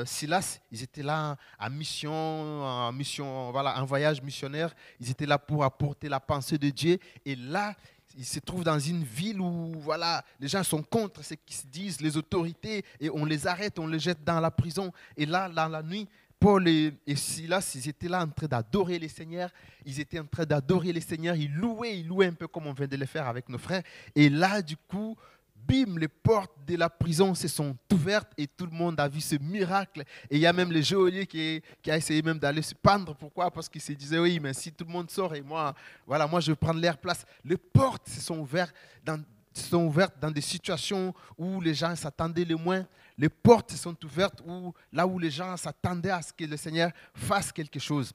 euh, Silas, ils étaient là en mission, en mission, voilà, un voyage missionnaire. Ils étaient là pour apporter la pensée de Dieu. Et là, ils se trouvent dans une ville où voilà, les gens sont contre ce qu'ils se disent, les autorités, et on les arrête, on les jette dans la prison. Et là, dans la nuit, Paul et, Silas, ils étaient là en train d'adorer les seigneurs. Ils étaient en train d'adorer les seigneurs. Ils louaient, ils louaient un peu comme on vient de le faire avec nos frères. Et là, du coup, les portes de la prison se sont ouvertes et tout le monde a vu ce miracle. Et il y a même le geôlier qui, a essayé même d'aller se pendre. Pourquoi? Parce qu'il se disait, oui, mais si tout le monde sort et moi, voilà, moi je vais prendre l'air place. Les portes se sont ouvertes dans des situations où les gens s'attendaient le moins. Les portes sont ouvertes où, là où les gens s'attendaient à ce que le Seigneur fasse quelque chose.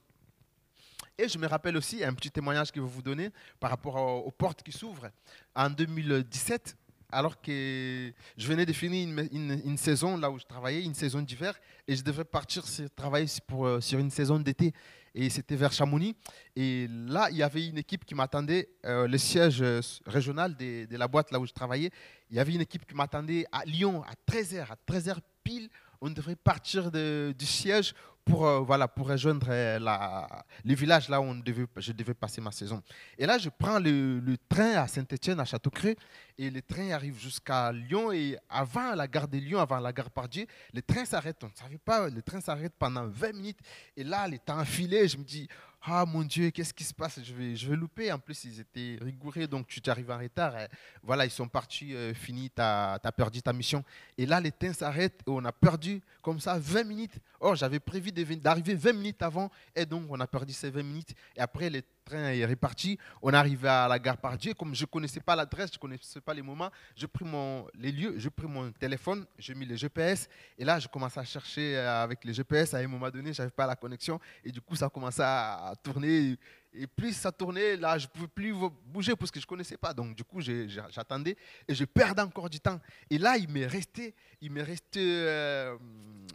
Et je me rappelle aussi un petit témoignage que je vais vous donner par rapport aux, portes qui s'ouvrent. En 2017, alors que je venais de finir une, saison là où je travaillais, une saison d'hiver, et je devais partir travailler pour, euh, sur une saison d'été et c'était vers Chamonix. Et là, il y avait une équipe qui m'attendait, euh, le siège euh, régional de, la boîte là où je travaillais. Il y avait une équipe qui m'attendait à Lyon à 13h, à 13h pile. On devrait partir de, du siège pour, voilà, pour rejoindre la, le village là où je devais passer ma saison. Et là, je prends le, train à Saint-Etienne, à Châteaucreux, et le train arrive jusqu'à Lyon. Et avant la gare de Lyon, avant la gare Pardieu, le train s'arrête. On ne savait pas, le train s'arrête pendant 20 minutes. Et là, le temps enfilé, je me dis, ah mon Dieu, qu'est-ce qui se passe? Je vais, je vais louper. En plus, ils étaient rigoureux, donc tu t'arrives en retard. Voilà, ils sont partis, euh, fini, tu as, perdu ta mission. Et là, les train s'arrêtent et on a perdu comme ça 20 minutes. Or, j'avais prévu d'arriver 20 minutes avant et donc on a perdu ces 20 minutes. Et après, les train est reparti. On arrivé à la gare Pardieu. Comme je ne connaissais pas l'adresse, je ne connaissais pas les moments, je pris mon, les lieux, je pris mon téléphone, j'ai mis le GPS. Et là, je commençais à chercher euh, avec le GPS. À un moment donné, je n'avais pas la connexion. Et du coup, ça commençait à tourner. Et plus ça tournait, là, je ne pouvais plus bouger parce que je ne connaissais pas. Donc, du coup, j'attendais et je perdais encore du temps. Et là, il m'est resté, il m'est resté euh,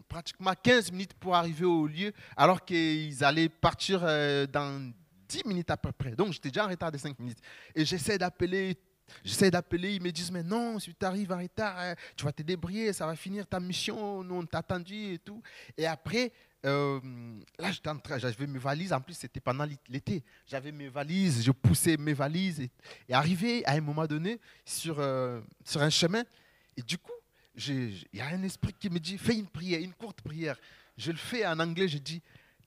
pratiquement 15 minutes pour arriver au lieu, alors qu'ils allaient partir euh, dans 10 minutes à peu près. Donc, j'étais déjà en retard de 5 minutes. Et j'essaie d'appeler J'essaie d'appeler, ils me disent, mais non, si tu arrives en retard, hein, tu vas te débrouiller, ça va finir ta mission, nous on t'a attendu et tout. Et après, euh, là, j'étais en train, j'avais mes valises, en plus c'était pendant l'été, j'avais mes valises, je poussais mes valises, et, et arrivé à un moment donné sur, euh, sur un chemin, et du coup, il y a un esprit qui me dit, fais une prière, une courte prière. Je le fais en anglais, je dis,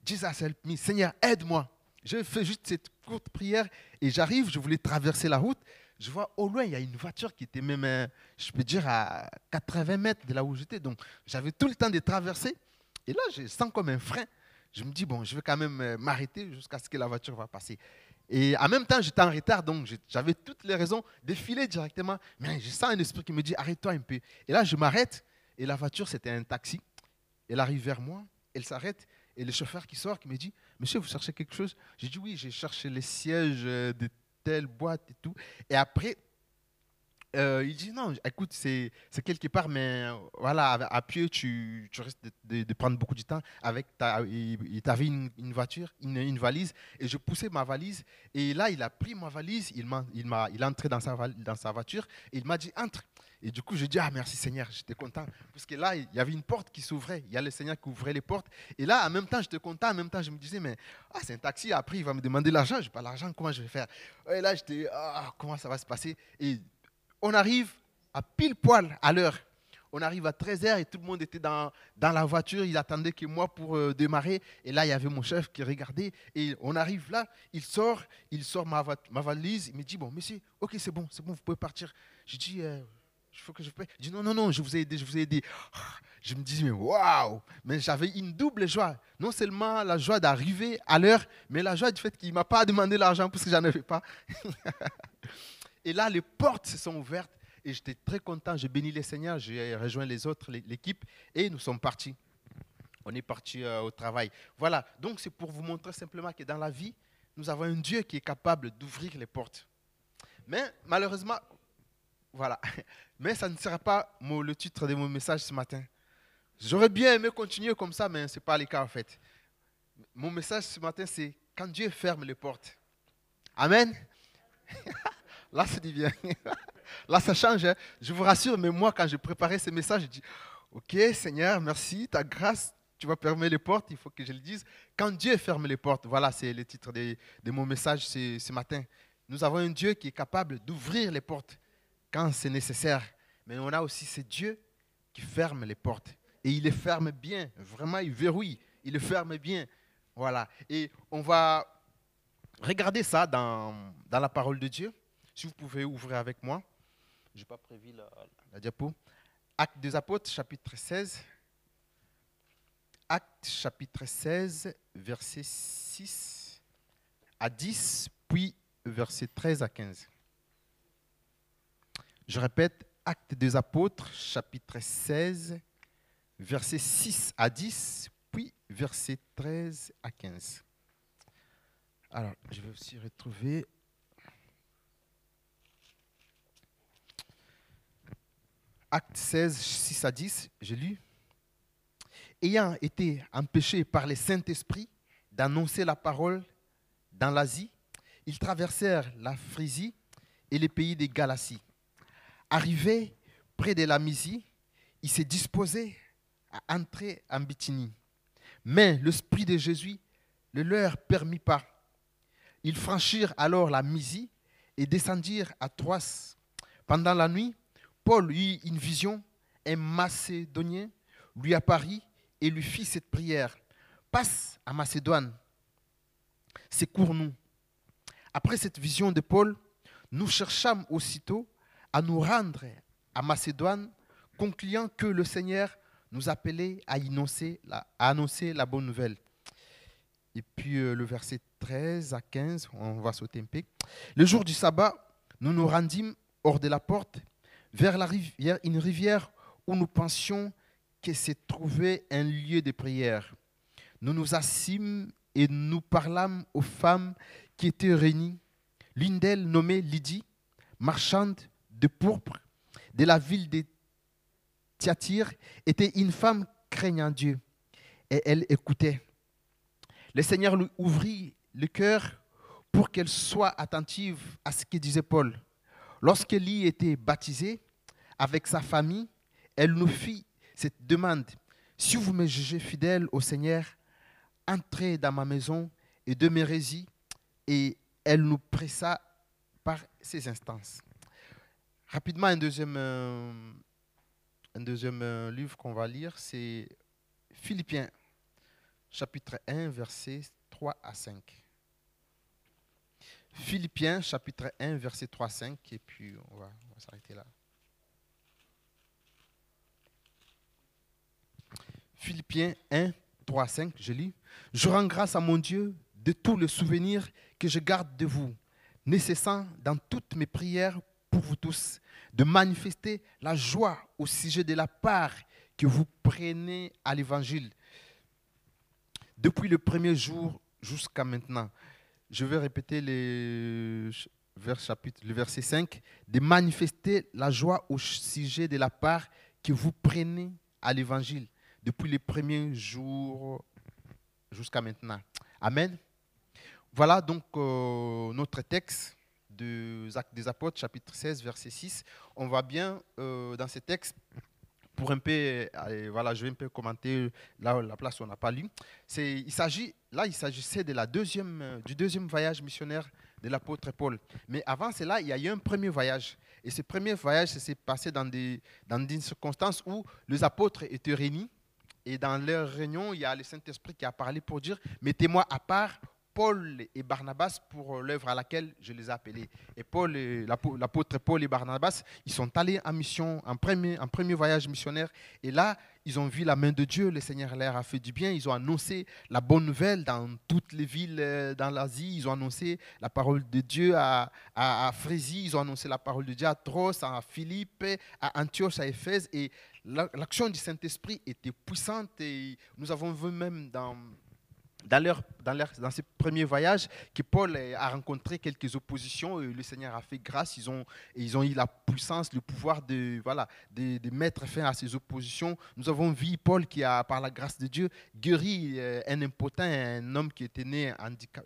Jesus help me, Seigneur, aide-moi. Je fais juste cette courte prière et j'arrive, je voulais traverser la route. Je vois au loin, il y a une voiture qui était même, euh, je peux dire, à 80 mètres de là où j'étais. Donc, j'avais tout le temps de traverser. Et là, je sens comme un frein. Je me dis, bon, je vais quand même euh, m'arrêter jusqu'à ce que la voiture va passer. Et en même temps, j'étais en retard, donc j'avais toutes les raisons de filer directement. Mais je sens un esprit qui me dit, arrête-toi un peu. Et là, je m'arrête. Et la voiture, c'était un taxi. Elle arrive vers moi. Elle s'arrête. Et le chauffeur qui sort, qui me dit, Monsieur, vous cherchez quelque chose? J'ai dit oui, j'ai cherché les sièges euh, de telle boîte et tout. Et après, euh, il dit non, écoute, c'est quelque part, mais euh, voilà, à pied, tu, tu risques de, prendre beaucoup de temps. Avec ta, il, t'avait une, voiture, une, une, valise, et je poussais ma valise. Et là, il a pris ma valise, il, m'a, il, il est entré dans sa, dans sa voiture, et il m'a dit entre. Et du coup, je dis, ah merci Seigneur, j'étais content. Parce que là, il y avait une porte qui s'ouvrait. Il y a le Seigneur qui ouvrait les portes. Et là, en même temps, j'étais content. En même temps, je me disais, mais ah, c'est un taxi. Après, il va me demander l'argent. Je n'ai pas l'argent. Comment je vais faire? Et là, j'étais, ah, comment ça va se passer? Et on arrive à pile poil à l'heure. On arrive à 13h et tout le monde était dans, dans la voiture. Il attendait que moi pour euh, démarrer. Et là, il y avait mon chef qui regardait. Et on arrive là. Il sort. Il sort ma, ma valise. Il me dit, bon, monsieur, ok, c'est bon, c'est bon, vous pouvez partir. Je dis, euh, il faut que je paye. Je dis non, non, non, je vous ai aidé, je vous ai aidé. Je me dis, mais waouh Mais j'avais une double joie. Non seulement la joie d'arriver à l'heure, mais la joie du fait qu'il ne m'a pas demandé l'argent parce que j'en avais pas. et là, les portes se sont ouvertes et j'étais très content. J'ai béni les seigneurs, j'ai rejoint les autres, l'équipe, et nous sommes partis. On est parti euh, au travail. Voilà, donc c'est pour vous montrer simplement que dans la vie, nous avons un Dieu qui est capable d'ouvrir les portes. Mais malheureusement, voilà. Mais ça ne sera pas le titre de mon message ce matin. J'aurais bien aimé continuer comme ça, mais ce n'est pas le cas en fait. Mon message ce matin, c'est quand Dieu ferme les portes. Amen. Là, c'est bien. Là, ça change. Hein. Je vous rassure, mais moi, quand j'ai préparé ce message, je dis Ok, Seigneur, merci, ta grâce, tu vas fermer les portes, il faut que je le dise. Quand Dieu ferme les portes, voilà, c'est le titre de, mon message ce matin. Nous avons un Dieu qui est capable d'ouvrir les portes quand c'est nécessaire. Mais on a aussi ce Dieu qui ferme les portes. Et il les ferme bien. Vraiment, il verrouille. Il les ferme bien. Voilà. Et on va regarder ça dans, dans la parole de Dieu. Si vous pouvez ouvrir avec moi. Je n'ai pas prévu la, diapo. Actes des apôtres, chapitre 16. Actes, chapitre 16, verset 6 à 10, puis verset 13 à 15. Je répète, Actes des apôtres, chapitre 16, verset 6 à 10, puis verset 13 à 15. Alors, je vais aussi retrouver. Acte 16, 6 à 10, j'ai lu. Ayant été empêchés par les Saint-Esprit d'annoncer la parole dans l'Asie, ils traversèrent la Phrygie et les pays des Galaties. Arrivés près de la Mysie, ils se disposaient à entrer en Bithynie. Mais l'Esprit de Jésus ne leur permit pas. Ils franchirent alors la Mysie et descendirent à Troas. Pendant la nuit, Paul eut une vision. Un Macédonien lui apparut et lui fit cette prière. Passe à Macédoine, secours-nous. Après cette vision de Paul, nous cherchâmes aussitôt à nous rendre à Macédoine, concluant que le Seigneur nous appelait à, annoncer la, bonne nouvelle. Et puis euh, le verset 13 à 15, on va sauter un peu. Le jour du sabbat, nous nous rendîmes hors de la porte, vers la rivière, une rivière où nous pensions que se trouvait un lieu de prière. Nous nous assîmes et nous parlâmes aux femmes qui étaient réunies. L'une d'elles, nommée Lydie, marchande de pourpre de la ville de Thyatire, était une femme craignant Dieu. Et elle écoutait. Le Seigneur lui ouvrit le cœur pour qu'elle soit attentive à ce que disait Paul. Lorsqu'elle y était baptisée avec sa famille, elle nous fit cette demande. Si vous me jugez fidèle au Seigneur, entrez dans ma maison et demeurez-y. Et elle nous pressa par ses instances. Rapidement, un deuxième, euh, un deuxième euh, livre qu'on va lire, c'est Philippiens, chapitre 1, versets 3 à 5. Philippiens, chapitre 1, verset 3 à 5, et puis on va, on va s'arrêter là. Philippiens 1, 3 à 5, je lis. Je rends grâce à mon Dieu de tous les souvenirs que je garde de vous, nécessaire dans toutes mes prières pour vous tous, de manifester la joie au sujet de la part que vous prenez à l'Évangile. Depuis le premier jour jusqu'à maintenant, je vais répéter le verset 5, de manifester la joie au sujet de la part que vous prenez à l'Évangile depuis les premiers jours jusqu'à maintenant. Amen. Voilà donc euh, notre texte des des Apôtres, chapitre 16, verset 6. On voit bien euh, dans ce texte, pour un peu, voilà, je vais un peu commenter là, la place où on n'a pas lu. Il s'agit, là, il s'agissait de la deuxième, du deuxième voyage missionnaire de l'apôtre Paul. Mais avant cela, il y a eu un premier voyage. Et ce premier voyage s'est passé dans des, dans des circonstances où les apôtres étaient réunis. Et dans leur réunion, il y a le Saint-Esprit qui a parlé pour dire, mettez-moi à part Paul et Barnabas pour l'œuvre à laquelle je les ai appelés. Et Paul, l'apôtre Paul et Barnabas, ils sont allés en mission, en premier, en premier voyage missionnaire. Et là, ils ont vu la main de Dieu. Le Seigneur leur a fait du bien. Ils ont annoncé la bonne nouvelle dans toutes les villes euh, dans l'Asie. Ils ont annoncé la parole de Dieu à, à. Ils ont annoncé la parole de Dieu à Tros, à Philippe, à Antioche, à Éphèse. Et l'action du Saint-Esprit était puissante. Et nous avons vu même dans dans, leur, dans, leur, dans ces premiers voyages que Paul a rencontré quelques oppositions. Le Seigneur a fait grâce. Ils ont, ils ont eu la puissance, le pouvoir de, voilà, de, mettre fin à ces oppositions. Nous avons vu Paul qui a, par la grâce de Dieu, guéri euh, un impotent, un homme qui était né handicap,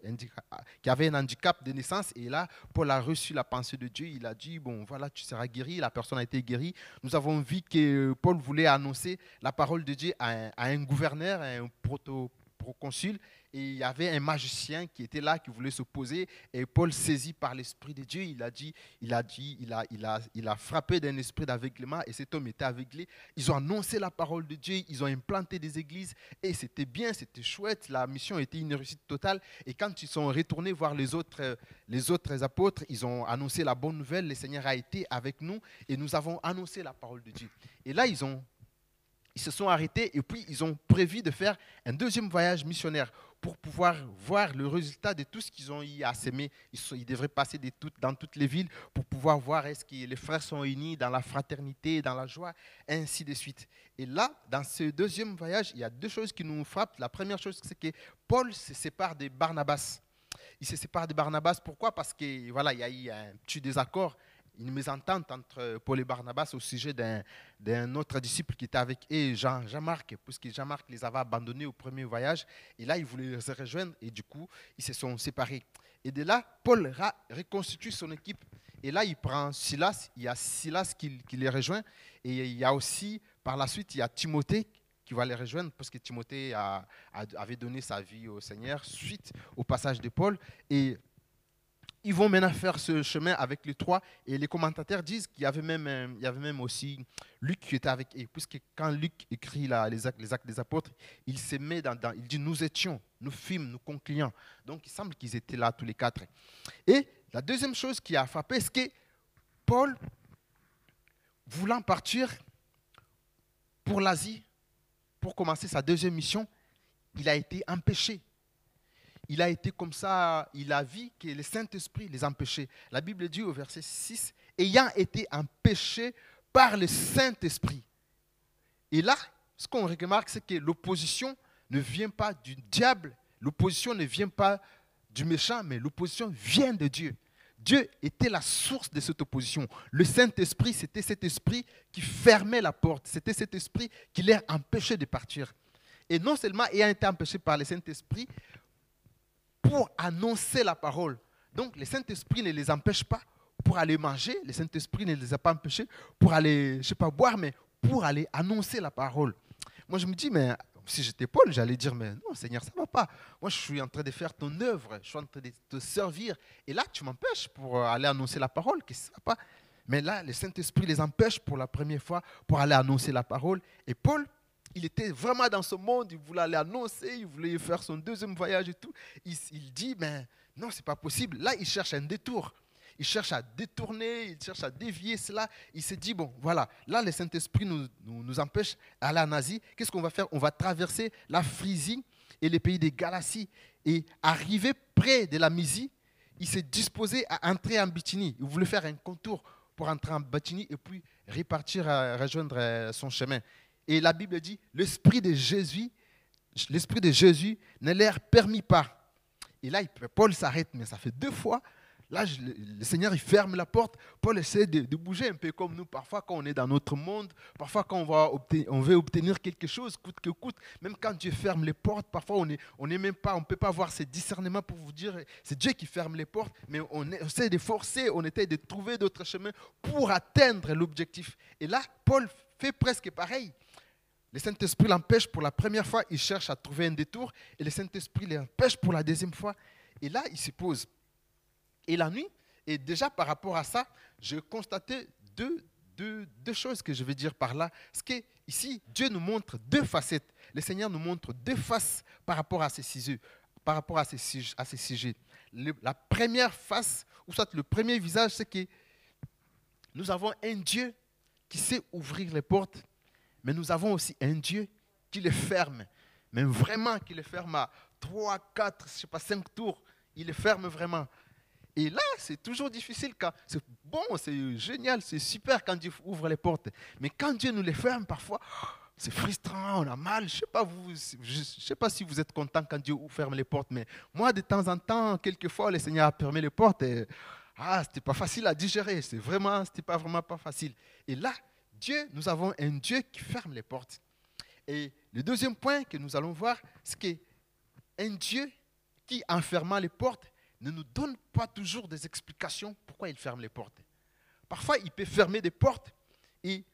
qui avait un handicap de naissance. Et là, Paul a reçu la pensée de Dieu. Il a dit, bon, voilà, tu seras guéri. La personne a été guérie. Nous avons vu que Paul voulait annoncer la parole de Dieu à un, à un gouverneur, à un proto proconsul, et il y avait un magicien qui était là, qui voulait s'opposer, et Paul, saisi par l'Esprit de Dieu, il a dit, il a dit, il a frappé d'un esprit d'aveuglement, et cet homme était aveuglé. Ils ont annoncé la parole de Dieu, ils ont implanté des églises, et c'était bien, c'était chouette, la mission était une réussite totale, et quand ils sont retournés voir les autres, les autres apôtres, ils ont annoncé la bonne nouvelle, le Seigneur a été avec nous, et nous avons annoncé la parole de Dieu. Et là, ils ont ils se sont arrêtés et puis ils ont prévu de faire un deuxième voyage missionnaire pour pouvoir voir le résultat de tout ce qu'ils ont eu à s'aimer. Ils, devraient passer dans toutes les villes pour pouvoir voir est-ce que les frères sont unis dans la fraternité, dans la joie, ainsi de suite. Et là, dans ce deuxième voyage, il y a deux choses qui nous frappent. La première chose, c'est que Paul se sépare de Barnabas. Il se sépare de Barnabas. Pourquoi? Parce que voilà, il y a eu un petit désaccord une mésentente entre Paul et Barnabas au sujet d'un autre disciple qui était avec eux, Jean, Jean-Marc, puisque Jean-Marc les avait abandonnés au premier voyage. Et là, il voulait les rejoindre et du coup, ils se sont séparés. Et de là, Paul reconstitue son équipe. Et là, il prend Silas. Il y a Silas qui, les rejoint. Et il y a aussi, par la suite, il y a Timothée qui va les rejoindre parce que Timothée avait donné sa vie au Seigneur suite au passage de Paul. Et ils vont maintenant faire ce chemin avec les trois. Et les commentateurs disent qu'il y avait même, même aussi Luc qui était avec eux. Puisque quand Luc écrit la, les, actes, les, actes, des apôtres, il se met dans, dans, il dit nous étions, nous fîmes, nous concluions. Donc il semble qu'ils étaient là tous les quatre. Et la deuxième chose qui a frappé, c'est que Paul, voulant partir pour l'Asie, pour commencer sa deuxième mission, il a été empêché il a été comme ça, il a vu que le Saint-Esprit les empêchait. La Bible dit au verset 6, ayant été empêché par le Saint-Esprit. Et là, ce qu'on remarque, c'est que l'opposition ne vient pas du diable, l'opposition ne vient pas du méchant, mais l'opposition vient de Dieu. Dieu était la source de cette opposition. Le Saint-Esprit, c'était cet esprit qui fermait la porte, c'était cet esprit qui les empêchait de partir. Et non seulement ayant été empêché par le Saint-Esprit, pour annoncer la parole. Donc, le Saint-Esprit ne les empêche pas pour aller manger, le Saint-Esprit ne les a pas empêchés pour aller, je sais pas, boire, mais pour aller annoncer la parole. Moi, je me dis, mais si j'étais Paul, j'allais dire, mais non, Seigneur, ça ne va pas. Moi, je suis en train de faire ton œuvre, je suis en train de te servir. Et là, tu m'empêches pour aller annoncer la parole, que ça va pas. Mais là, le Saint-Esprit les empêche pour la première fois pour aller annoncer la parole. Et Paul, il était vraiment dans ce monde, il voulait aller annoncer, il voulait faire son deuxième voyage et tout. Il, dit, mais non, c'est pas possible. Là, il cherche un détour. Il cherche à détourner, il cherche à dévier cela. Il s'est dit, bon, voilà, là, le Saint-Esprit nous, nous, empêche d'aller en Asie. Qu'est-ce qu'on va faire? On va traverser la Frysie et les pays des Galaties. Et arrivé près de la Mysie, il s'est disposé à entrer en Bithynie. Il voulait faire un contour pour entrer en Bithynie et puis repartir à rejoindre son chemin. Et la Bible dit, l'esprit de Jésus, l'esprit de Jésus ne leur permis pas. Et là, Paul s'arrête, mais ça fait deux fois. Là, le Seigneur, il ferme la porte. Paul essaie de, bouger un peu comme nous, parfois quand on est dans notre monde, parfois quand on, va obtenir, on veut obtenir quelque chose, coûte que coûte. Même quand Dieu ferme les portes, parfois on n'est on est même pas, on peut pas avoir ce discernement pour vous dire, c'est Dieu qui ferme les portes, mais est, on essaie de forcer, on essaie de trouver d'autres chemins pour atteindre l'objectif. Et là, Paul fait presque pareil. Le Saint-Esprit l'empêche pour la première fois, il cherche à trouver un détour, et le Saint-Esprit l'empêche pour la deuxième fois. Et là, il se pose. Et la nuit, et déjà par rapport à ça, je constatais deux, deux, deux choses que je vais dire par là. Ce que ici, Dieu nous montre deux facettes. Le Seigneur nous montre deux faces par rapport à ces sujets. Par rapport à ces, à ces sujets. Le, la première face, ou soit le premier visage, c'est que nous avons un Dieu qui sait ouvrir les portes mais nous avons aussi un Dieu qui les ferme, mais vraiment qui les ferme à 3, 4, je sais pas, 5 tours. Il les ferme vraiment. Et là, c'est toujours difficile c'est bon, c'est génial, c'est super quand Dieu ouvre les portes. Mais quand Dieu nous les ferme, parfois, c'est frustrant, on a mal. Je sais, pas je sais pas si vous êtes content quand Dieu ferme les portes, mais moi, de temps en temps, quelquefois, le Seigneur a fermé les portes et ah, c'était pas facile à digérer. C'est vraiment, c'était pas vraiment pas facile. Et là, Dieu, nous avons un Dieu qui ferme les portes. Et le deuxième point que nous allons voir, c'est qu'un Dieu qui, en fermant les portes, ne nous donne pas toujours des explications pourquoi il ferme les portes. Parfois, il peut fermer des portes et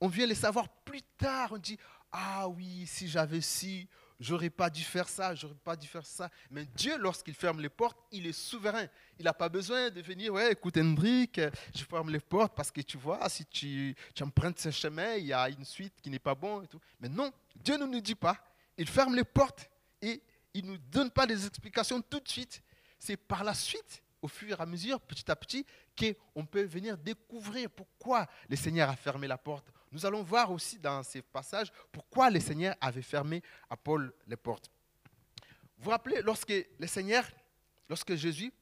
on vient les savoir plus tard. On dit, ah oui, si j'avais si, j'aurais pas dû faire ça, j'aurais pas dû faire ça. Mais Dieu, lorsqu'il ferme les portes, il est souverain. Il n'a pas besoin de venir, ouais, écoute Hendrik, je ferme les portes parce que tu vois, si tu, tu empruntes ce chemin, il y a une suite qui n'est pas bonne et tout. Mais non, Dieu ne nous dit pas. Il ferme les portes et il ne nous donne pas des explications tout de suite. C'est par la suite, au fur et à mesure, petit à petit, qu'on peut venir découvrir pourquoi le Seigneur a fermé la porte. Nous allons voir aussi dans ces passages pourquoi le Seigneur avait fermé à Paul les portes. Vous vous rappelez, lorsque le Seigneur, lorsque Jésus,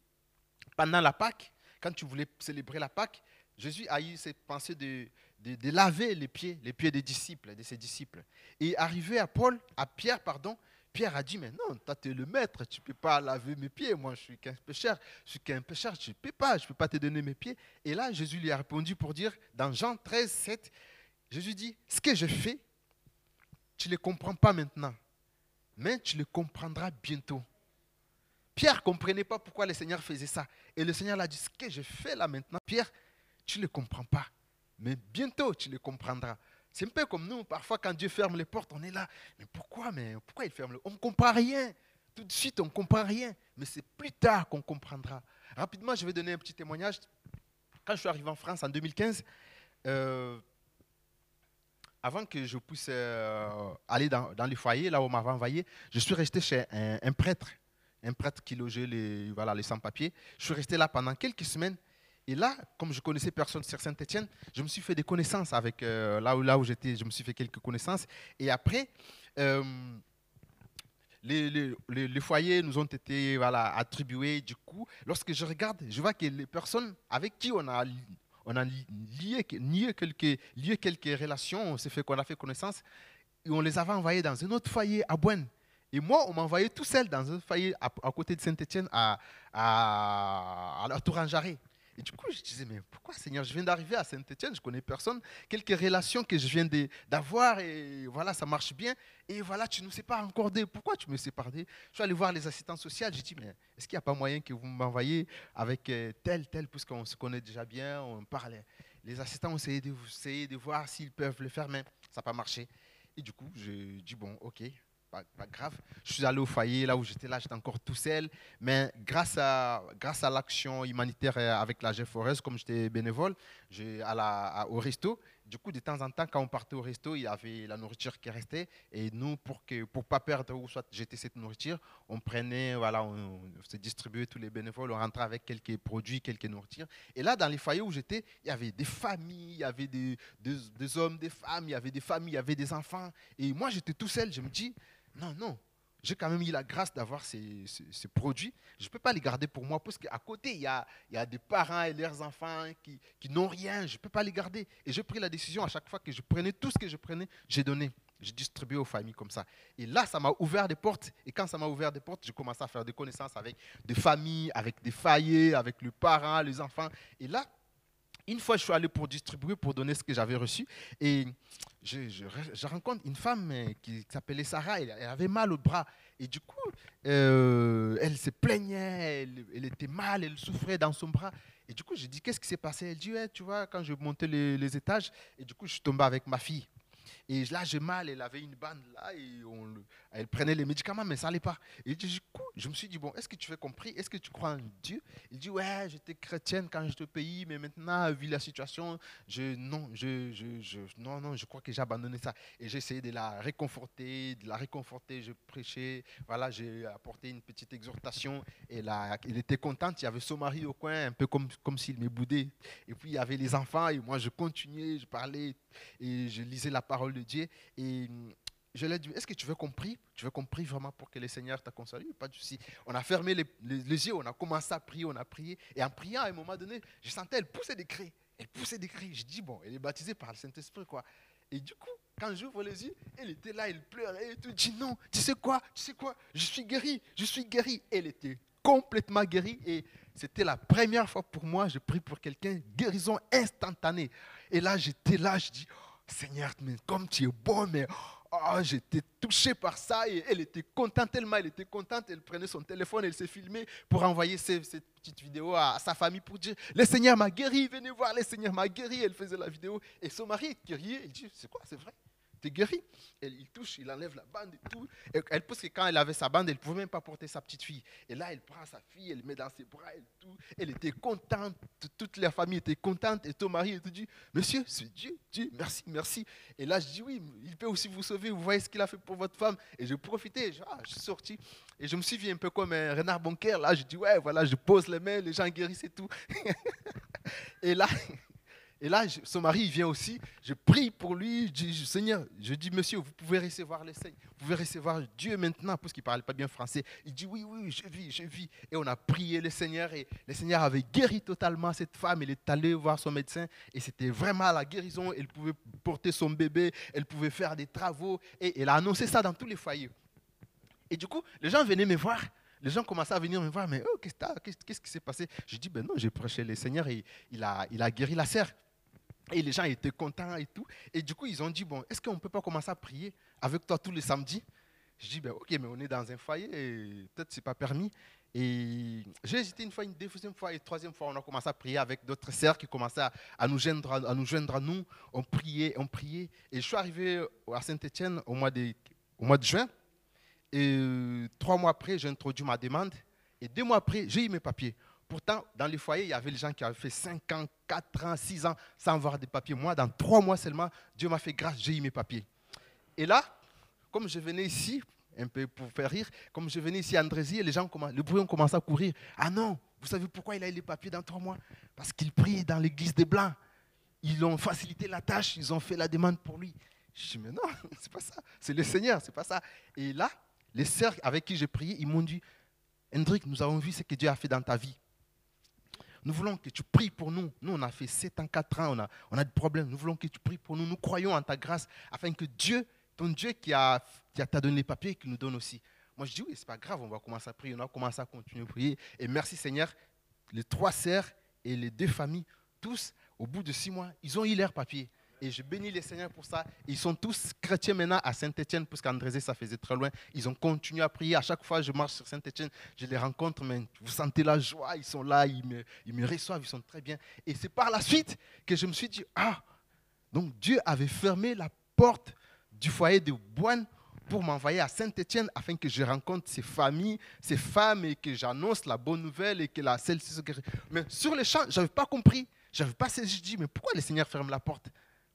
pendant la Pâque, quand tu voulais célébrer la Pâque, Jésus a eu cette pensée de, de, laver les pieds, les pieds des disciples, de ses disciples. Et arrivé à Paul, à Pierre, pardon, Pierre a dit, mais non, toi tu es le maître, tu ne peux pas laver mes pieds, moi je suis qu'un pécheur, je suis qu'un pécheur, je ne peux pas, je ne peux pas te donner mes pieds. Et là, Jésus lui a répondu pour dire, dans Jean 13, 7, Jésus dit, ce que je fais, tu ne le comprends pas maintenant, mais tu le comprendras bientôt. Pierre ne comprenait pas pourquoi le Seigneur faisait ça. Et le Seigneur l'a dit, ce que je fais là maintenant, Pierre, tu ne le comprends pas, mais bientôt tu le comprendras. C'est un peu comme nous, parfois quand Dieu ferme les portes, on est là, mais pourquoi, mais pourquoi il ferme les On ne comprend rien. Tout de suite, on ne comprend rien. Mais c'est plus tard qu'on comprendra. Rapidement, je vais donner un petit témoignage. Quand je suis arrivé en France en 2015, euh, avant que je puisse euh, aller dans, dans, les foyers, là où on m'avait envoyé, je suis resté chez un, prêtre, un prêtre qui logeait les, sans-papiers. Je suis resté là pendant quelques semaines. Et là, comme je connaissais personne sur Saint-Etienne, je me suis fait des connaissances avec euh, là où, là où j'étais, je me suis fait quelques connaissances. Et après, euh, les, foyers nous ont été attribués. Du coup, lorsque je regarde, je vois que les personnes avec qui on a on a lié, lié, quelques, relations, on s'est fait qu'on a fait connaissance, et on les avait envoyés dans un autre foyer à Boine. Et moi, on m'a envoyé tout seul dans un foyer à, côté de Saint-Étienne, à, à, à la. Et du coup, je disais, mais pourquoi Seigneur, je viens d'arriver à Saint-Etienne, je connais personne, quelques relations que je viens d'avoir, et voilà, ça marche bien, et voilà, tu ne nous sépares encore des. Pourquoi tu me sépares des Je suis allé voir les assistants sociaux, j'ai dit, mais est-ce qu'il n'y a pas moyen que vous m'envoyez avec euh, tel, tel, puisqu'on se connaît déjà bien, on parlait. Les assistants ont essayé de, essayé de voir s'ils peuvent le faire, mais ça n'a pas marché. Et du coup, j'ai dit, bon, ok, pas, grave. Je suis allé au foyer, là où j'étais là, j'étais encore tout seul. Mais grâce à, grâce à l'action humanitaire avec la GFORES, comme j'étais bénévole, à la, au resto, du coup, de temps en temps, quand on partait au resto, il y avait la nourriture qui restait. Et nous, pour ne pour pas perdre ou soit jeter cette nourriture, on prenait, voilà, on, se distribuait tous les bénévoles, on rentrait avec quelques produits, quelques nourritures. Et là, dans les foyers où j'étais, il y avait des familles, il y avait des, des, des hommes, des femmes, il y avait des familles, il y avait des enfants. Et moi, j'étais tout seul. Je me dis, non, non. J'ai quand même eu la grâce d'avoir ces, produits. Je ne peux pas les garder pour moi parce qu'à côté, il y, a, des parents et leurs enfants qui, n'ont rien. Je ne peux pas les garder. Et j'ai pris la décision à chaque fois que je prenais tout ce que je prenais, j'ai donné. J'ai distribué aux familles comme ça. Et là, ça m'a ouvert des portes. Et quand ça m'a ouvert des portes, j'ai commencé à faire des connaissances avec des familles, avec des foyers, avec les parents, les enfants. Et là, une fois, je suis allé pour distribuer, pour donner ce que j'avais reçu. Et je, rencontre une femme euh, qui s'appelait Sarah. Elle, avait mal au bras. Et du coup, euh, elle se plaignait. Elle, était mal. Elle souffrait dans son bras. Et du coup, j'ai dit, qu'est-ce qui s'est passé? Elle dit, ouais, tu vois, quand je montais les, les étages, et du coup, je suis tombé avec ma fille. Et là, j'ai mal, elle avait une bande là, et on, elle prenait les médicaments, mais ça n'allait pas. Et du coup, je me suis dit, bon, est-ce que tu fais compris? Est-ce que tu crois en Dieu? Il dit, ouais, j'étais chrétienne quand j'étais au pays, mais maintenant, vu la situation, je, non, je, je, non, non, je crois que j'ai abandonné ça. Et j'ai essayé de la réconforter, de la réconforter, je prêchais, voilà, j'ai apporté une petite exhortation, et là, elle était contente, il y avait son mari au coin, un peu comme, comme s'il me boudait. Et puis, il y avait les enfants, et moi, je continuais, je parlais, et je lisais la parole de Dieu. Et je lui ai dit, est-ce que tu veux compris Tu veux compris vraiment pour que le Seigneur t'a consolé Pas? De souci. On a fermé les, yeux, on a commencé à prier, on a prié. Et en priant, à un moment donné, je sentais elle pousser des cris. Elle poussait des cris. Je dis, bon, elle est baptisée par le Saint-Esprit, quoi. Et du coup, quand j'ouvre les yeux, elle était là, elle pleurait et tout. Je dis non, tu sais quoi, tu sais quoi, je suis guéri, je suis guéri. Elle était complètement guérie et c'était la première fois pour moi, je prie pour quelqu'un, guérison instantanée. Et là, j'étais là, je dis, Seigneur, mais comme tu es bon, mais oh, j'étais touché par ça et elle était contente tellement, elle était contente, elle prenait son téléphone, elle s'est filmée pour envoyer cette petite vidéo à, sa famille pour dire, le Seigneur m'a guéri, venez voir, le Seigneur m'a guéri. Elle faisait la vidéo et son mari guéri, il dit, c'est quoi, c'est vrai? T'es guéri. Elle, il touche, il enlève la bande et tout. elle pense que quand elle avait sa bande, elle ne pouvait même pas porter sa petite fille. Et là, elle prend sa fille, elle met dans ses bras et tout. Elle était contente, toute la famille était contente. Et ton mari, te dit, monsieur, c'est Dieu, Dieu, merci, merci. Et là, je dis, oui, il peut aussi vous sauver. Vous voyez ce qu'il a fait pour votre femme. Et je profitais, je, ah, je suis sorti. Et je me suis vu un peu comme un renard bancaire. Là, je dis, ouais, voilà, je pose les mains, les gens guérissent et tout. et là, et là, son mari, vient aussi. Je prie pour lui. Je dis, Seigneur, je dis, monsieur, vous pouvez recevoir les Seigneur. Vous pouvez recevoir Dieu maintenant, parce qu'il ne parlait pas bien français. Il dit, oui, oui, je vis, je vis. Et on a prié le Seigneur. Et le Seigneur avait guéri totalement cette femme. Elle est allée voir son médecin. Et c'était vraiment la guérison. Elle pouvait porter son bébé. Elle pouvait faire des travaux. Et elle a annoncé ça dans tous les foyers. Et du coup, les gens venaient me voir. Les gens commençaient à venir me voir, mais oh, qu'est-ce qui s'est passé? Je dis, ben non, j'ai prêché le Seigneur et il a, il a guéri la serre. Et les gens étaient contents et tout. Et du coup, ils ont dit, bon, est-ce qu'on ne peut pas commencer à prier avec toi tous les samedis? Je dis, ben, ok, mais on est dans un foyer peut-être ce n'est pas permis. Et j'ai hésité une fois, une deuxième fois et troisième fois, on a commencé à prier avec d'autres sœurs qui commençaient à, nous joindre, à nous joindre à nous. On priait, on priait. Et je suis arrivé à Saint-Etienne au, mois de, au mois de juin. Et euh, trois mois après, j'ai introduit ma demande. Et deux mois après, j'ai eu mes papiers. Pourtant, dans les foyers, il y avait des gens qui avaient fait 5 ans, 4 ans, 6 ans sans avoir des papiers. Moi, dans 3 mois seulement, Dieu m'a fait grâce, j'ai eu mes papiers. Et là, comme je venais ici, un peu pour faire rire, comme je venais ici à Andrézy, les gens, le bruit ont commencé à courir. Ah non, vous savez pourquoi il a eu les papiers dans 3 mois? Parce qu'il prie dans l'église des Blancs. Ils ont facilité la tâche, ils ont fait la demande pour lui. Je dis, mais non, c'est pas ça. C'est le Seigneur, c'est pas ça. Et là, les sœurs avec qui j'ai prié, ils m'ont dit, Hendrik, nous avons vu ce que Dieu a fait dans ta vie. Nous voulons que tu pries pour nous. Nous, on a fait 7 ans, 4 ans, on a, des problèmes. Nous voulons que tu pries pour nous. Nous croyons en ta grâce afin que Dieu, ton Dieu qui a, qui t'a donné les papiers, qui nous donne aussi. Moi, je dis oui, c'est pas grave, on va commencer à prier. On va commencer à continuer à prier. Et merci Seigneur, les trois sœurs et les deux familles, tous, au bout de six mois, ils ont eu leurs papiers. Et je bénis les Seigneurs pour ça. Ils sont tous chrétiens maintenant à Saint-Etienne, parce qu'Andrézé, ça faisait très loin. Ils ont continué à prier. À chaque fois je marche sur Saint-Etienne, je les rencontre, mais vous sentez la joie. Ils sont là, ils me, ils me reçoivent, ils sont très bien. Et c'est par la suite que je me suis dit, ah, donc Dieu avait fermé la porte du foyer de Boine pour m'envoyer à Saint-Étienne afin que je rencontre ces familles, ces femmes et que j'annonce la bonne nouvelle et que la celle-ci se guérit. Mais sur le champ, je n'avais pas compris. Je n'avais pas saisi. Je dis, mais pourquoi le Seigneur ferme la porte?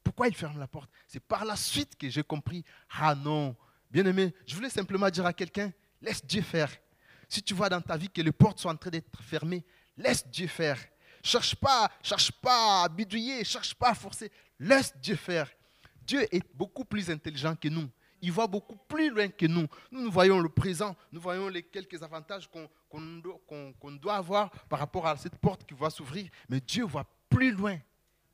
Pourquoi il ferme la porte? C'est par la suite que j'ai compris. Ah non, bien aimé, je voulais simplement dire à quelqu'un, laisse Dieu faire. Si tu vois dans ta vie que les portes sont en train d'être fermées, laisse Dieu faire. Cherche pas, cherche pas à bidouiller, cherche pas à forcer. Laisse Dieu faire. Dieu est beaucoup plus intelligent que nous. Il voit beaucoup plus loin que nous. Nous, nous voyons le présent, nous voyons les quelques avantages qu'on doit avoir par rapport à cette porte qui va s'ouvrir. Mais Dieu voit plus loin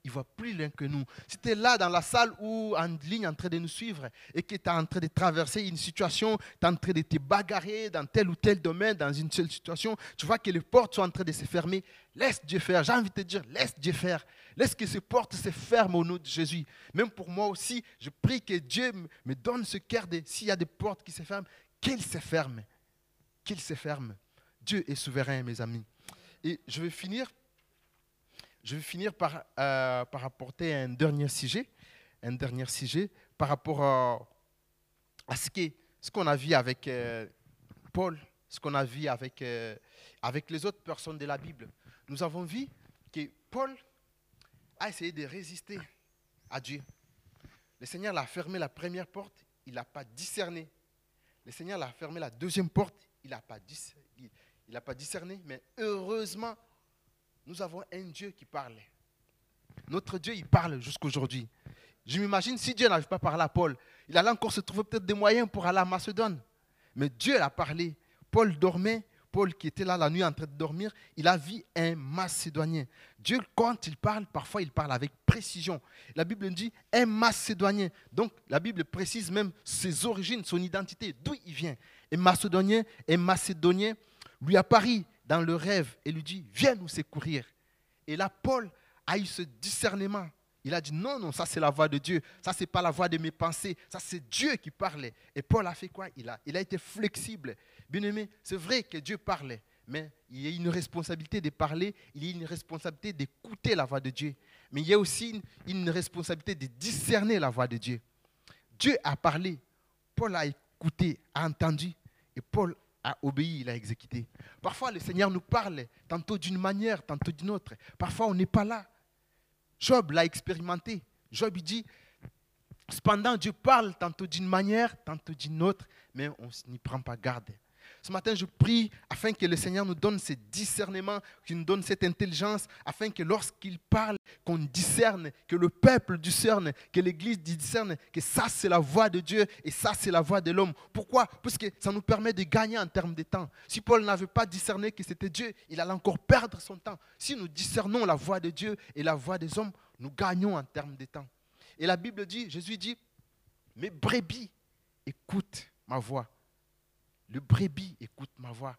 il voit plus loin que nous. Si tu es là dans la salle ou en ligne en train de nous suivre et que tu es en train de traverser une situation, tu es en train de te bagarrer dans tel ou tel domaine, dans une seule situation, tu vois que les portes sont en train de se fermer, laisse Dieu faire. J'ai envie de te dire, laisse Dieu faire. Laisse que ces portes se ferment au nom de Jésus. Même pour moi aussi, je prie que Dieu me donne ce cœur de, s'il y a des portes qui se ferment, qu'elles se ferment. Qu'elles se ferment. Dieu est souverain, mes amis. Et je vais finir je vais finir par, euh, par apporter un dernier sujet, un dernier sujet par rapport à, ce qu'on ce qu'on a vu avec euh, Paul, ce qu'on a vu avec, euh, avec les autres personnes de la Bible. Nous avons vu que Paul a essayé de résister à Dieu. Le Seigneur l'a fermé la première porte, il n'a pas discerné. Le Seigneur l'a fermé la deuxième porte, il n'a pas, il, pas discerné. Mais heureusement, nous avons un Dieu qui parle. Notre Dieu, il parle jusqu'aujourd'hui. Je m'imagine si Dieu n'avait pas parlé à Paul, il allait encore se trouver peut-être des moyens pour aller à Macédoine. Mais Dieu a parlé. Paul dormait. Paul qui était là la nuit en train de dormir, il a vu un Macédonien. Dieu, quand il parle, parfois il parle avec précision. La Bible dit un Macédonien. Donc la Bible précise même ses origines, son identité, d'où il vient. Un Macédonien, un Macédonien lui apparut dans le rêve et lui dit, viens nous secourir. Et là, Paul a eu ce discernement. Il a dit, non, non, ça c'est la voix de Dieu. Ça, c'est pas la voix de mes pensées. Ça, c'est Dieu qui parlait. Et Paul a fait quoi? Il a, il a été flexible. Bien aimé, c'est vrai que Dieu parlait mais il y a une responsabilité de parler, il y a une responsabilité d'écouter la voix de Dieu. Mais il y a aussi une, responsabilité de discerner la voix de Dieu. Dieu a parlé, Paul a écouté, a entendu, et Paul a obéi, il a exécuté. Parfois, le Seigneur nous parle, tantôt d'une manière, tantôt d'une autre. Parfois, on n'est pas là. Job l'a expérimenté. Job dit, cependant, Dieu parle tantôt d'une manière, tantôt d'une autre, mais on n'y prend pas garde. Ce matin, je prie afin que le Seigneur nous donne ce discernement, qu'il nous donne cette intelligence, afin que lorsqu'il parle, qu'on discerne, que le peuple discerne, que l'Église discerne, que ça c'est la voix de Dieu et ça c'est la voix de l'homme. Pourquoi? Parce que ça nous permet de gagner en termes de temps. Si Paul n'avait pas discerné que c'était Dieu, il allait encore perdre son temps. Si nous discernons la voix de Dieu et la voix des hommes, nous gagnons en termes de temps. Et la Bible dit, Jésus dit, mes brebis écoute ma voix le brebis écoute ma voix.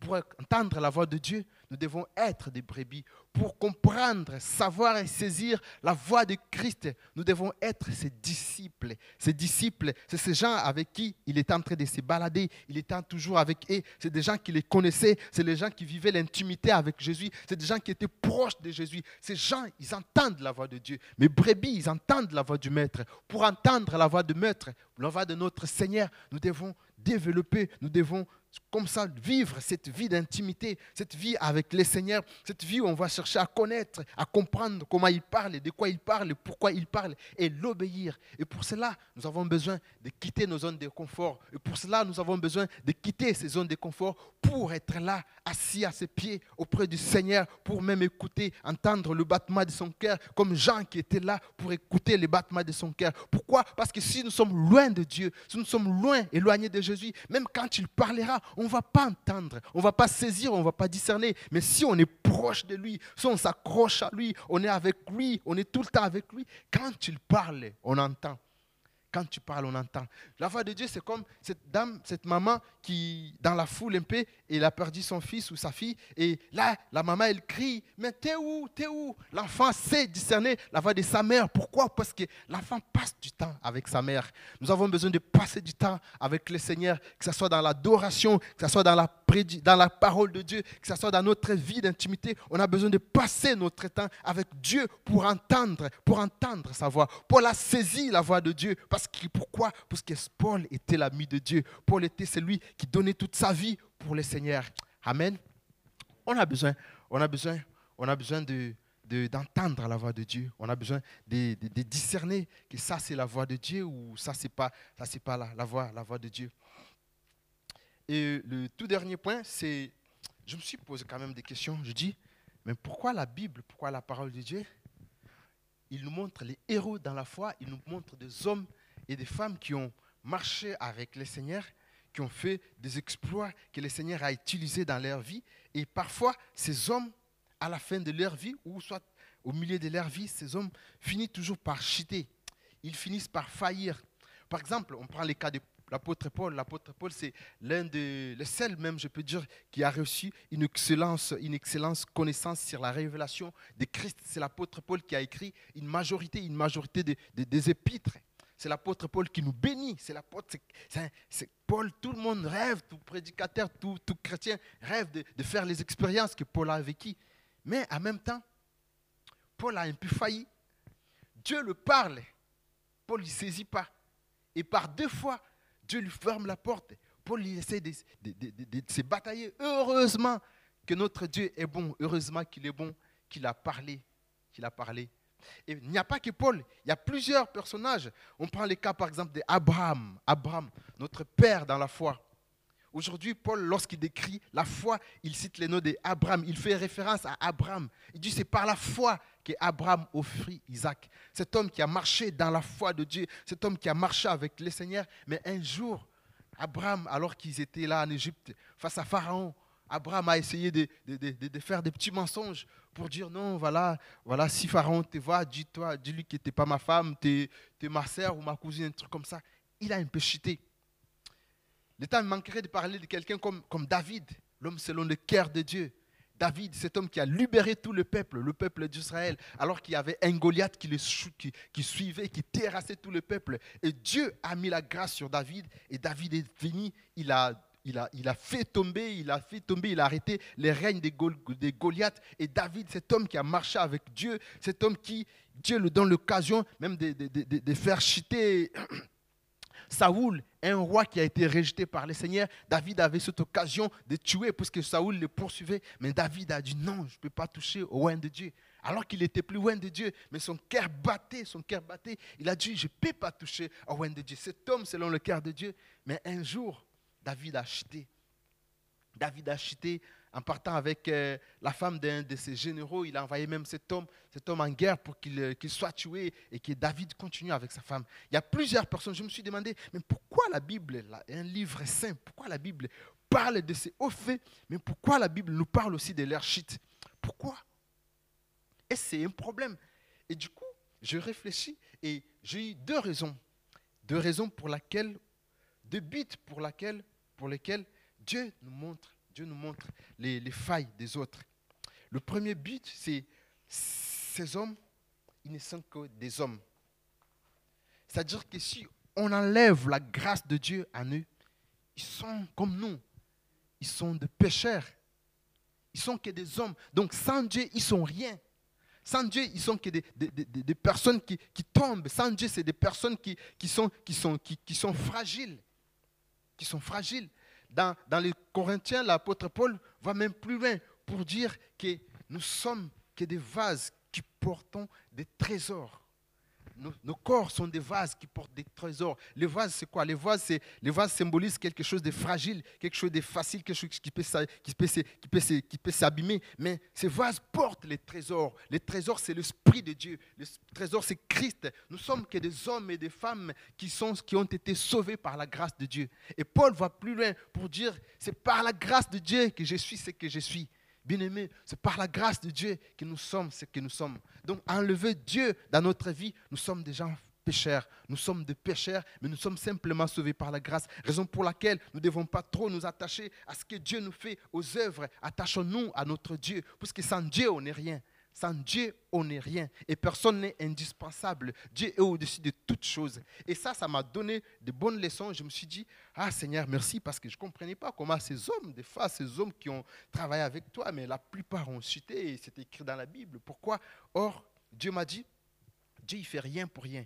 Pour entendre la voix de Dieu, nous devons être des brebis. Pour comprendre, savoir et saisir la voix de Christ, nous devons être ses disciples. Ses disciples, c'est ces gens avec qui il est en train de se balader. Il était toujours avec eux. C'est des gens qui les connaissaient. C'est les gens qui vivaient l'intimité avec Jésus. C'est des gens qui étaient proches de Jésus. Ces gens, ils entendent la voix de Dieu. Mais brebis, ils entendent la voix du Maître. Pour entendre la voix du Maître, la voix de notre Seigneur, nous devons développer, nous devons comme ça vivre cette vie d'intimité, cette vie avec le Seigneur, cette vie où on va chercher à connaître, à comprendre comment il parle, de quoi il parle, pourquoi il parle, et l'obéir. Et pour cela, nous avons besoin de quitter nos zones de confort. Et pour cela, nous avons besoin de quitter ces zones de confort pour être là, assis à ses pieds, auprès du Seigneur, pour même écouter, entendre le battement de son cœur, comme Jean qui était là pour écouter le battement de son cœur. Pourquoi? Parce que si nous sommes loin de Dieu, si nous sommes loin, éloignés de Jésus, même quand il parlera, on ne va pas entendre, on ne va pas saisir, on ne va pas discerner. Mais si on est proche de lui, si on s'accroche à lui, on est avec lui, on est tout le temps avec lui, quand il parle, on entend. Quand tu parles, on entend. La voix de Dieu, c'est comme cette dame, cette maman qui, dans la foule un peu, elle a perdu son fils ou sa fille. Et là, la maman, elle crie, mais t'es où? T'es où L'enfant sait discerner la voix de sa mère. Pourquoi? Parce que l'enfant passe du temps avec sa mère. Nous avons besoin de passer du temps avec le Seigneur, que ce soit dans l'adoration, que ce soit dans la, dans la parole de Dieu, que ce soit dans notre vie d'intimité. On a besoin de passer notre temps avec Dieu pour entendre, pour entendre sa voix. Paul a saisi la voix de Dieu. Parce pourquoi? Parce que Paul était l'ami de Dieu. Paul était celui qui donnait toute sa vie pour le Seigneur. Amen. On a besoin, on a besoin, on a besoin de, d'entendre la voix de Dieu. On a besoin de, discerner que ça c'est la voix de Dieu ou ça c'est pas ça c'est pas la, la, voix la voix de Dieu. Et le tout dernier point, c'est je me suis posé quand même des questions. Je dis mais pourquoi la Bible, pourquoi la parole de Dieu? Il nous montre les héros dans la foi, il nous montre des hommes et des femmes qui ont marché avec le Seigneur, qui ont fait des exploits que le Seigneur a utilisés dans leur vie. Et parfois, ces hommes, à la fin de leur vie, ou soit au milieu de leur vie, ces hommes finissent toujours par chuter. Ils finissent par faillir. Par exemple, on prend le cas de l'apôtre Paul. C'est l'un des, le seul même, je peux dire, qui a reçu une excellence, une excellence connaissance sur la révélation de Christ. C'est l'apôtre Paul qui a écrit une majorité, une majorité des épîtres. C'est l'apôtre Paul qui nous bénit. C'est l'apôtre, c'est Paul. Tout le monde rêve, tout prédicateur, tout, tout chrétien rêve de, de, faire les expériences que Paul a vécues. Mais en même temps, Paul a un peu failli. Dieu le parle. Paul ne saisit pas. Et par deux fois, Dieu lui ferme la porte. Paul essaie de, de se batailler. Heureusement que notre Dieu est bon. Heureusement qu'il est bon, qu'il a parlé. Qu'il a parlé et il n'y a pas que Paul, il y a plusieurs personnages. On prend le cas par exemple d'Abraham, Abraham, notre père dans la foi. Aujourd'hui, Paul, lorsqu'il décrit la foi, il cite les noms d'Abraham. Il fait référence à Abraham. Il dit c'est par la foi qu'Abraham offrit Isaac. Cet homme qui a marché dans la foi de Dieu, cet homme qui a marché avec le Seigneur. Mais un jour, Abraham, alors qu'ils étaient là en Égypte, face à Pharaon, Abraham a essayé de, faire des petits mensonges pour dire non, voilà, voilà si Pharaon te voit, dis-toi, dis-lui que tu n'es pas ma femme, tu es, ma soeur ou ma cousine, un truc comme ça. Il a un peu chuté. Le temps manquerait de parler de quelqu'un comme David, l'homme selon le cœur de Dieu. David, cet homme qui a libéré tout le peuple, le peuple d'Israël, alors qu'il y avait un Goliath qui, le, suivait, qui terrassait tout le peuple. Et Dieu a mis la grâce sur David, et David est venu, il a fait tomber, il a fait tomber, il a arrêté les règnes des, Goliaths. Et David, cet homme qui a marché avec Dieu, cet homme qui, Dieu lui donne l'occasion même de, faire chuter Saoul, un roi qui a été rejeté par le Seigneur, David avait cette occasion de tuer puisque Saoul le poursuivait. Mais David a dit non, je ne peux pas toucher au roi de Dieu. Alors qu'il était plus loin de Dieu, mais son cœur battait, son cœur battait. Il a dit, je ne peux pas toucher au roi de Dieu. Cet homme, selon le cœur de Dieu. Mais un jour, David a chuté. David a chuté en partant avec euh, la femme d'un de ses généraux, il a envoyé même cet homme, cet homme en guerre pour euh, qu'il soit tué et que David continue avec sa femme. Il y a plusieurs personnes, je me suis demandé, mais pourquoi la Bible, un livre saint, pourquoi la Bible parle de ces hauts faits, mais pourquoi la Bible nous parle aussi de leur chute Pourquoi? Et c'est un problème. Et du coup, je réfléchis et j'ai eu deux raisons. Deux raisons pour lesquelles, deux buts pour, laquelle, pour lesquelles Dieu nous montre Dieu nous montre les, failles des autres. Le premier but, c'est ces hommes, ils ne sont que des hommes. C'est-à-dire que si on enlève la grâce de Dieu à eux, ils sont comme nous. Ils sont des pécheurs. Ils sont que des hommes. Donc sans Dieu, ils sont rien. Sans Dieu, ils sont que des, personnes qui, tombent. Sans Dieu, c'est des personnes qui, sont, fragiles. Qui sont fragiles dans, les Corinthiens, l'apôtre Paul va même plus loin pour dire que nous sommes que des vases qui portons des trésors. Nos, corps sont des vases qui portent des trésors. Les vases, c'est quoi? Les vases, les vases symbolisent quelque chose de fragile, quelque chose de facile, quelque chose qui peut, qui peut, qui peut, qui peut s'abîmer. Mais ces vases portent les trésors. Les trésors, c'est l'Esprit de Dieu. Le trésor, c'est Christ. Nous sommes que des hommes et des femmes qui, sont, qui ont été sauvés par la grâce de Dieu. Et Paul va plus loin pour dire, c'est par la grâce de Dieu que je suis ce que je suis. Bien-aimés, c'est par la grâce de Dieu que nous sommes ce que nous sommes. Donc, enlever Dieu dans notre vie, nous sommes des gens pécheurs. Nous sommes des pécheurs, mais nous sommes simplement sauvés par la grâce. Raison pour laquelle nous ne devons pas trop nous attacher à ce que Dieu nous fait aux œuvres. Attachons-nous à notre Dieu, parce que sans Dieu, on n'est rien. Sans Dieu, on n'est rien. Et personne n'est indispensable. Dieu est au-dessus de toutes choses. Et ça, ça m'a donné de bonnes leçons. Je me suis dit, ah Seigneur, merci, parce que je ne comprenais pas comment ces hommes, des fois, ces hommes qui ont travaillé avec toi, mais la plupart ont cité, et c'est écrit dans la Bible. Pourquoi? Or, Dieu m'a dit, Dieu, il fait rien pour rien.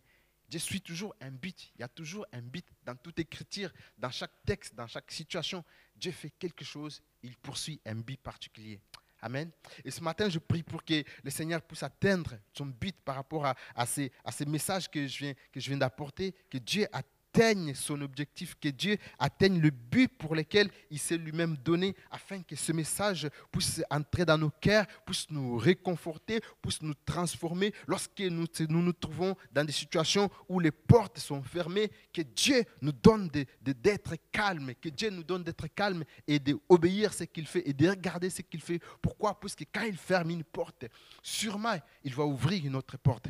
Dieu suit toujours un but. Il y a toujours un but dans toute écriture, dans chaque texte, dans chaque situation. Dieu fait quelque chose, il poursuit un but particulier. Amen. Et ce matin, je prie pour que le Seigneur puisse atteindre son but par rapport à, ces, messages que je viens, d'apporter, que Dieu a atteigne son objectif, que Dieu atteigne le but pour lequel il s'est lui-même donné, afin que ce message puisse entrer dans nos cœurs, puisse nous réconforter, puisse nous transformer lorsque nous nous, nous trouvons dans des situations où les portes sont fermées, que Dieu nous donne d'être calme, que Dieu nous donne d'être calme et d'obéir ce qu'il fait et de regarder ce qu'il fait. Pourquoi? Parce que quand il ferme une porte, sûrement il va ouvrir une autre porte.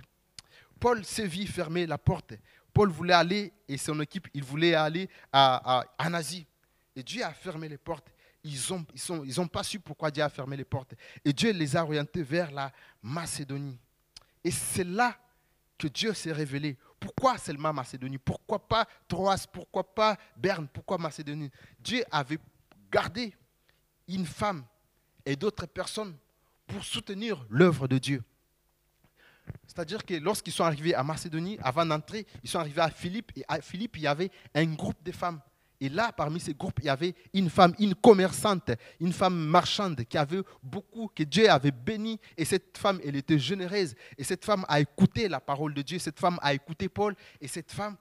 Paul vu fermer la porte. Paul voulait aller, et son équipe, il voulait aller à, en Asie. Et Dieu a fermé les portes. Ils n'ont ont pas su pourquoi Dieu a fermé les portes. Et Dieu les a orientés vers la Macédonie. Et c'est là que Dieu s'est révélé. Pourquoi seulement Macédonie? Pourquoi pas Troas? Pourquoi pas Berne? Pourquoi Macédonie? Dieu avait gardé une femme et d'autres personnes pour soutenir l'œuvre de Dieu. C'est-à-dire que lorsqu'ils sont arrivés à Macédonie, avant d'entrer, ils sont arrivés à Philippe. Et à Philippe, il y avait un groupe de femmes. Et là, parmi ces groupes, il y avait une femme, une commerçante, une femme marchande qui avait beaucoup, que Dieu avait béni. Et cette femme, elle était généreuse. Et cette femme a écouté la parole de Dieu. Cette femme a écouté Paul. Et cette femme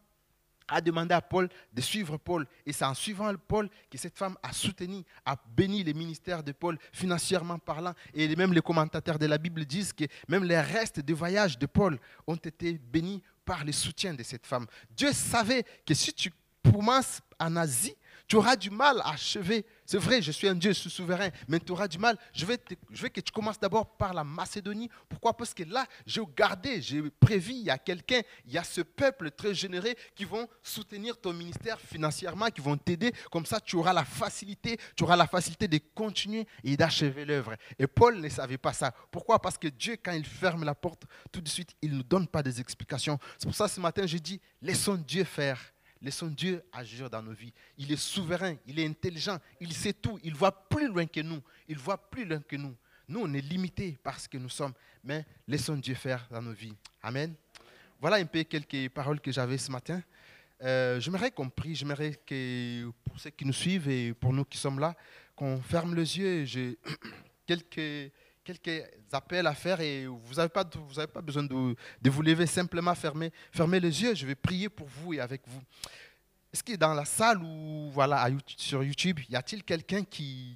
a demandé à Paul de suivre Paul. Et c'est en suivant Paul que cette femme a soutenu, a béni les ministères de Paul financièrement parlant. Et même les commentateurs de la Bible disent que même les restes de voyage de Paul ont été bénis par le soutien de cette femme. Dieu savait que si tu commences en Asie, Tu auras du mal à achever. C'est vrai, je suis un Dieu, je suis souverain, mais tu auras du mal. Je veux, que tu commences d'abord par la Macédonie. Pourquoi? Parce que là, j'ai gardé, j'ai prévu, il y a quelqu'un, il y a ce peuple très généreux qui vont soutenir ton ministère financièrement, qui vont t'aider. Comme ça, tu auras la facilité, tu auras la facilité de continuer et d'achever l'œuvre. Et Paul ne savait pas ça. Pourquoi? Parce que Dieu, quand il ferme la porte, tout de suite, il ne donne pas des explications. C'est pour ça, ce matin, je dis, laissons Dieu faire. Laissons Dieu agir dans nos vies. Il est souverain, il est intelligent, il sait tout, il voit plus loin que nous. Il voit plus loin que nous. Nous, on est limités parce que nous sommes, mais laissons Dieu faire dans nos vies. Amen. Voilà un peu quelques paroles que j'avais ce matin. Euh, j'aimerais qu'on prie, j'aimerais que pour ceux qui nous suivent et pour nous qui sommes là, qu'on ferme les yeux. J'ai quelques quelques appels à faire et vous n'avez pas, pas besoin de, de, vous lever, simplement fermer, fermer les yeux. Je vais prier pour vous et avec vous. Est-ce que dans la salle ou voilà, sur YouTube, y a-t-il quelqu'un qui,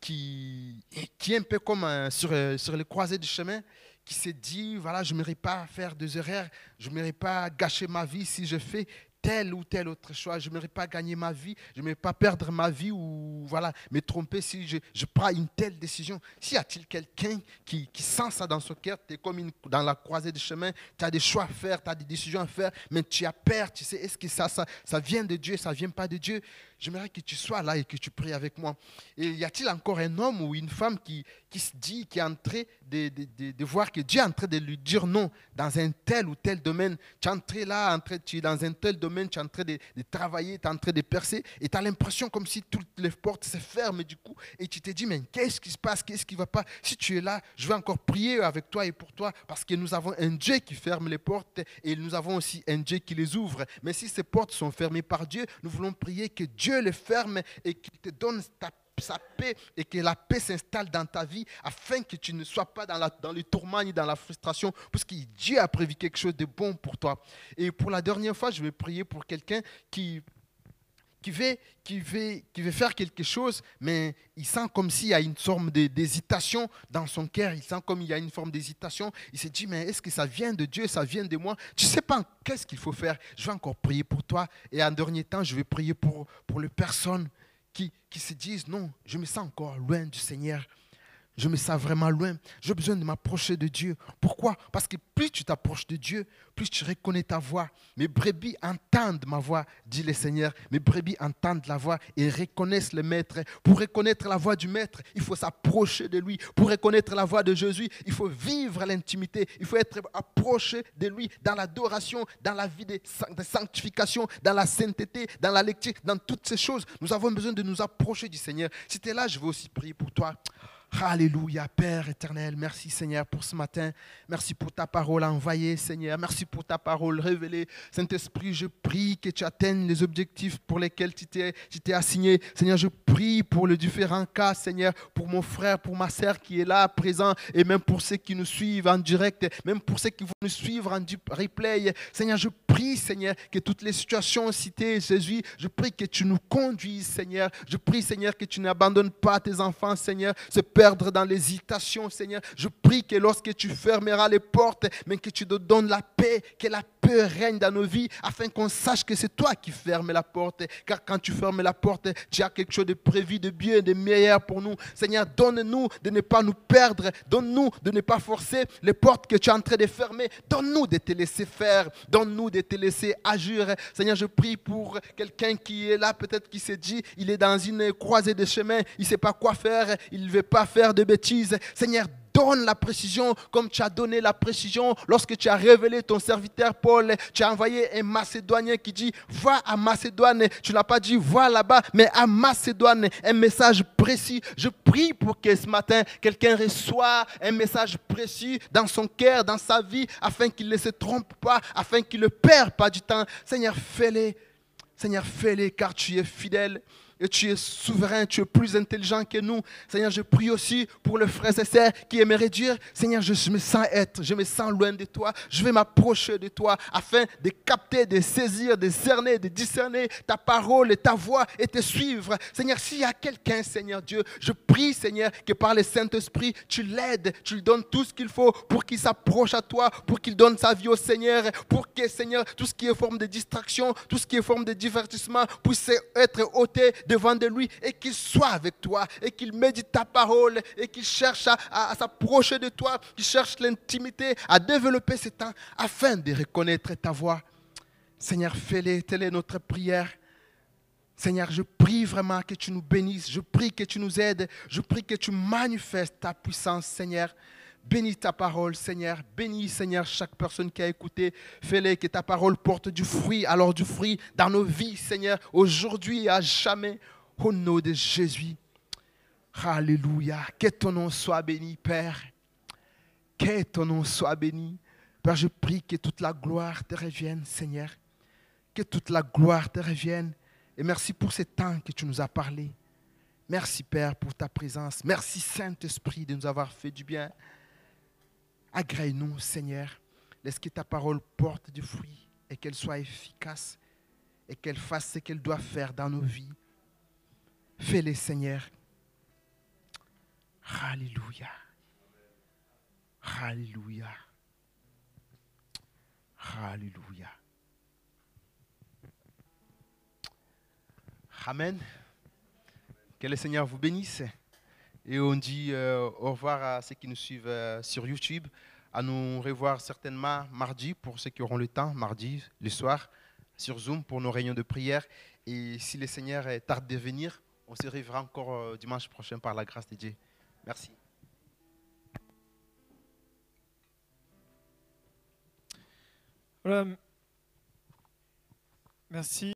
qui, qui est un peu comme sur, sur les croisées du chemin, qui s'est dit, voilà, je ne pas faire deux horaires, je ne pas gâcher ma vie si je fais tel ou tel autre choix. Je n'aimerais pas gagner ma vie, je n'aimerais pas perdre ma vie ou voilà, me tromper si je, prends une telle décision. S'il y a-t-il quelqu'un qui, sent ça dans son cœur, tu es comme dans la croisée du chemin, tu as des choix à faire, tu as des décisions à faire, mais tu as peur, tu sais, est-ce que ça, ça, ça vient de Dieu, ça ne vient pas de Dieu? J'aimerais que tu sois là et que tu pries avec moi. Et y a-t-il encore un homme ou une femme qui, qui se dit, qui est en train de, de, de, voir que Dieu est en train de lui dire non dans un tel ou tel domaine? Tu es entré là, en tu es dans un tel domaine, tu es en train de, travailler, tu es en train de percer, et tu as l'impression comme si toutes les portes se ferment du coup, et tu te dis, mais qu'est-ce qui se passe? Qu'est-ce qui ne va pas? Si tu es là, je vais encore prier avec toi et pour toi, parce que nous avons un Dieu qui ferme les portes, et nous avons aussi un Dieu qui les ouvre. Mais si ces portes sont fermées par Dieu, nous voulons prier que Dieu Dieu le ferme et qu'il te donne sa paix et que la paix s'installe dans ta vie afin que tu ne sois pas dans, la, dans le tourment ni dans la frustration, parce que Dieu a prévu quelque chose de bon pour toi. Et pour la dernière fois, je vais prier pour quelqu'un qui qui veut, faire quelque chose, mais il sent comme s'il y a une forme d'hésitation dans son cœur. Il sent comme il y a une forme d'hésitation. Il se dit, mais est-ce que ça vient de Dieu, ça vient de moi? Tu ne sais pas qu'est-ce qu'il faut faire. Je vais encore prier pour toi. Et en dernier temps, je vais prier pour, pour les personnes qui, qui se disent, non, je me sens encore loin du Seigneur je me sens vraiment loin. J'ai besoin de m'approcher de Dieu. Pourquoi? Parce que plus tu t'approches de Dieu, plus tu reconnais ta voix. Mes brebis entendent ma voix, dit le Seigneur. Mes brebis entendent la voix et reconnaissent le Maître. Pour reconnaître la voix du Maître, il faut s'approcher de lui. Pour reconnaître la voix de Jésus, il faut vivre l'intimité. Il faut être approché de lui dans l'adoration, dans la vie de sanctification, dans la sainteté, dans la lecture, dans toutes ces choses. Nous avons besoin de nous approcher du Seigneur. Si tu es là, je vais aussi prier pour toi. Alléluia, Père éternel. Merci, Seigneur, pour ce matin. Merci pour ta parole envoyée, Seigneur. Merci pour ta parole révélée. Saint-Esprit, je prie que tu atteignes les objectifs pour lesquels tu t'es assigné. Seigneur, je prie pour les différents cas, Seigneur, pour mon frère, pour ma sœur qui est là, présent, et même pour ceux qui nous suivent en direct, même pour ceux qui vont nous suivre en replay. Seigneur, je prie, Seigneur, que toutes les situations citées, Jésus, je prie que tu nous conduises, Seigneur. Je prie, Seigneur, que tu n'abandonnes pas tes enfants, Seigneur. Perdre dans l'hésitation, Seigneur. Je prie que lorsque tu fermeras les portes, mais que tu te donnes la paix, que la paix règne dans nos vies, afin qu'on sache que c'est toi qui fermes la porte. Car quand tu fermes la porte, tu as quelque chose de prévu, de bien, de meilleur pour nous. Seigneur, donne-nous de ne pas nous perdre. Donne-nous de ne pas forcer les portes que tu es en train de fermer. Donne-nous de te laisser faire. Donne-nous de te laisser agir. Seigneur, je prie pour quelqu'un qui est là, peut-être qui s'est dit, il est dans une croisée de chemin, il ne sait pas quoi faire, il ne veut pas faire de bêtises. Seigneur, donne la précision comme tu as donné la précision lorsque tu as révélé ton serviteur Paul. Tu as envoyé un Macédonien qui dit Va à Macédoine. Tu n'as pas dit Va là-bas, mais à Macédoine. Un message précis. Je prie pour que ce matin, quelqu'un reçoive un message précis dans son cœur, dans sa vie, afin qu'il ne se trompe pas, afin qu'il ne perde pas du temps. Seigneur, fais-le. Seigneur, fais-le car tu es fidèle. Et tu es souverain, tu es plus intelligent que nous. Seigneur, je prie aussi pour le frère et sœurs qui aimeraient dire, Seigneur, je me sens être, je me sens loin de toi, je vais m'approcher de toi afin de capter, de saisir, de cerner, de discerner ta parole et ta voix et te suivre. Seigneur, s'il y a quelqu'un, Seigneur Dieu, je prie, Seigneur, que par le Saint-Esprit, tu l'aides, tu lui donnes tout ce qu'il faut pour qu'il s'approche à toi, pour qu'il donne sa vie au Seigneur, pour que, Seigneur, tout ce qui est forme de distraction, tout ce qui est forme de divertissement puisse être ôté devant de lui et qu'il soit avec toi et qu'il médite ta parole et qu'il cherche à, s'approcher de toi, qu'il cherche l'intimité, à développer ce temps afin de reconnaître ta voix. Seigneur, fais-le, telle est notre prière. Seigneur, je prie vraiment que tu nous bénisses, je prie que tu nous aides, je prie que tu manifestes ta puissance, Seigneur. Bénis ta parole, Seigneur. Bénis, Seigneur, chaque personne qui a écouté. Fais-le que ta parole porte du fruit, alors du fruit dans nos vies, Seigneur, aujourd'hui et à jamais. Au nom de Jésus. Alléluia. Que ton nom soit béni, Père. Que ton nom soit béni. Père, je prie que toute la gloire te revienne, Seigneur. Que toute la gloire te revienne. Et merci pour ce temps que tu nous as parlé. Merci, Père, pour ta présence. Merci, Saint-Esprit, de nous avoir fait du bien. Agrée-nous, Seigneur. Laisse que ta parole porte du fruit et qu'elle soit efficace et qu'elle fasse ce qu'elle doit faire dans nos vies. Fais-les, Seigneur. Alléluia. Alléluia. Alléluia. Amen. Que le Seigneur vous bénisse. Et on dit euh, au revoir à ceux qui nous suivent euh, sur YouTube, à nous revoir certainement mardi pour ceux qui auront le temps, mardi, le soir, sur Zoom pour nos réunions de prière. Et si le Seigneur tarde de venir, on se reverra encore euh, dimanche prochain par la grâce de Dieu. Merci. Voilà. Merci.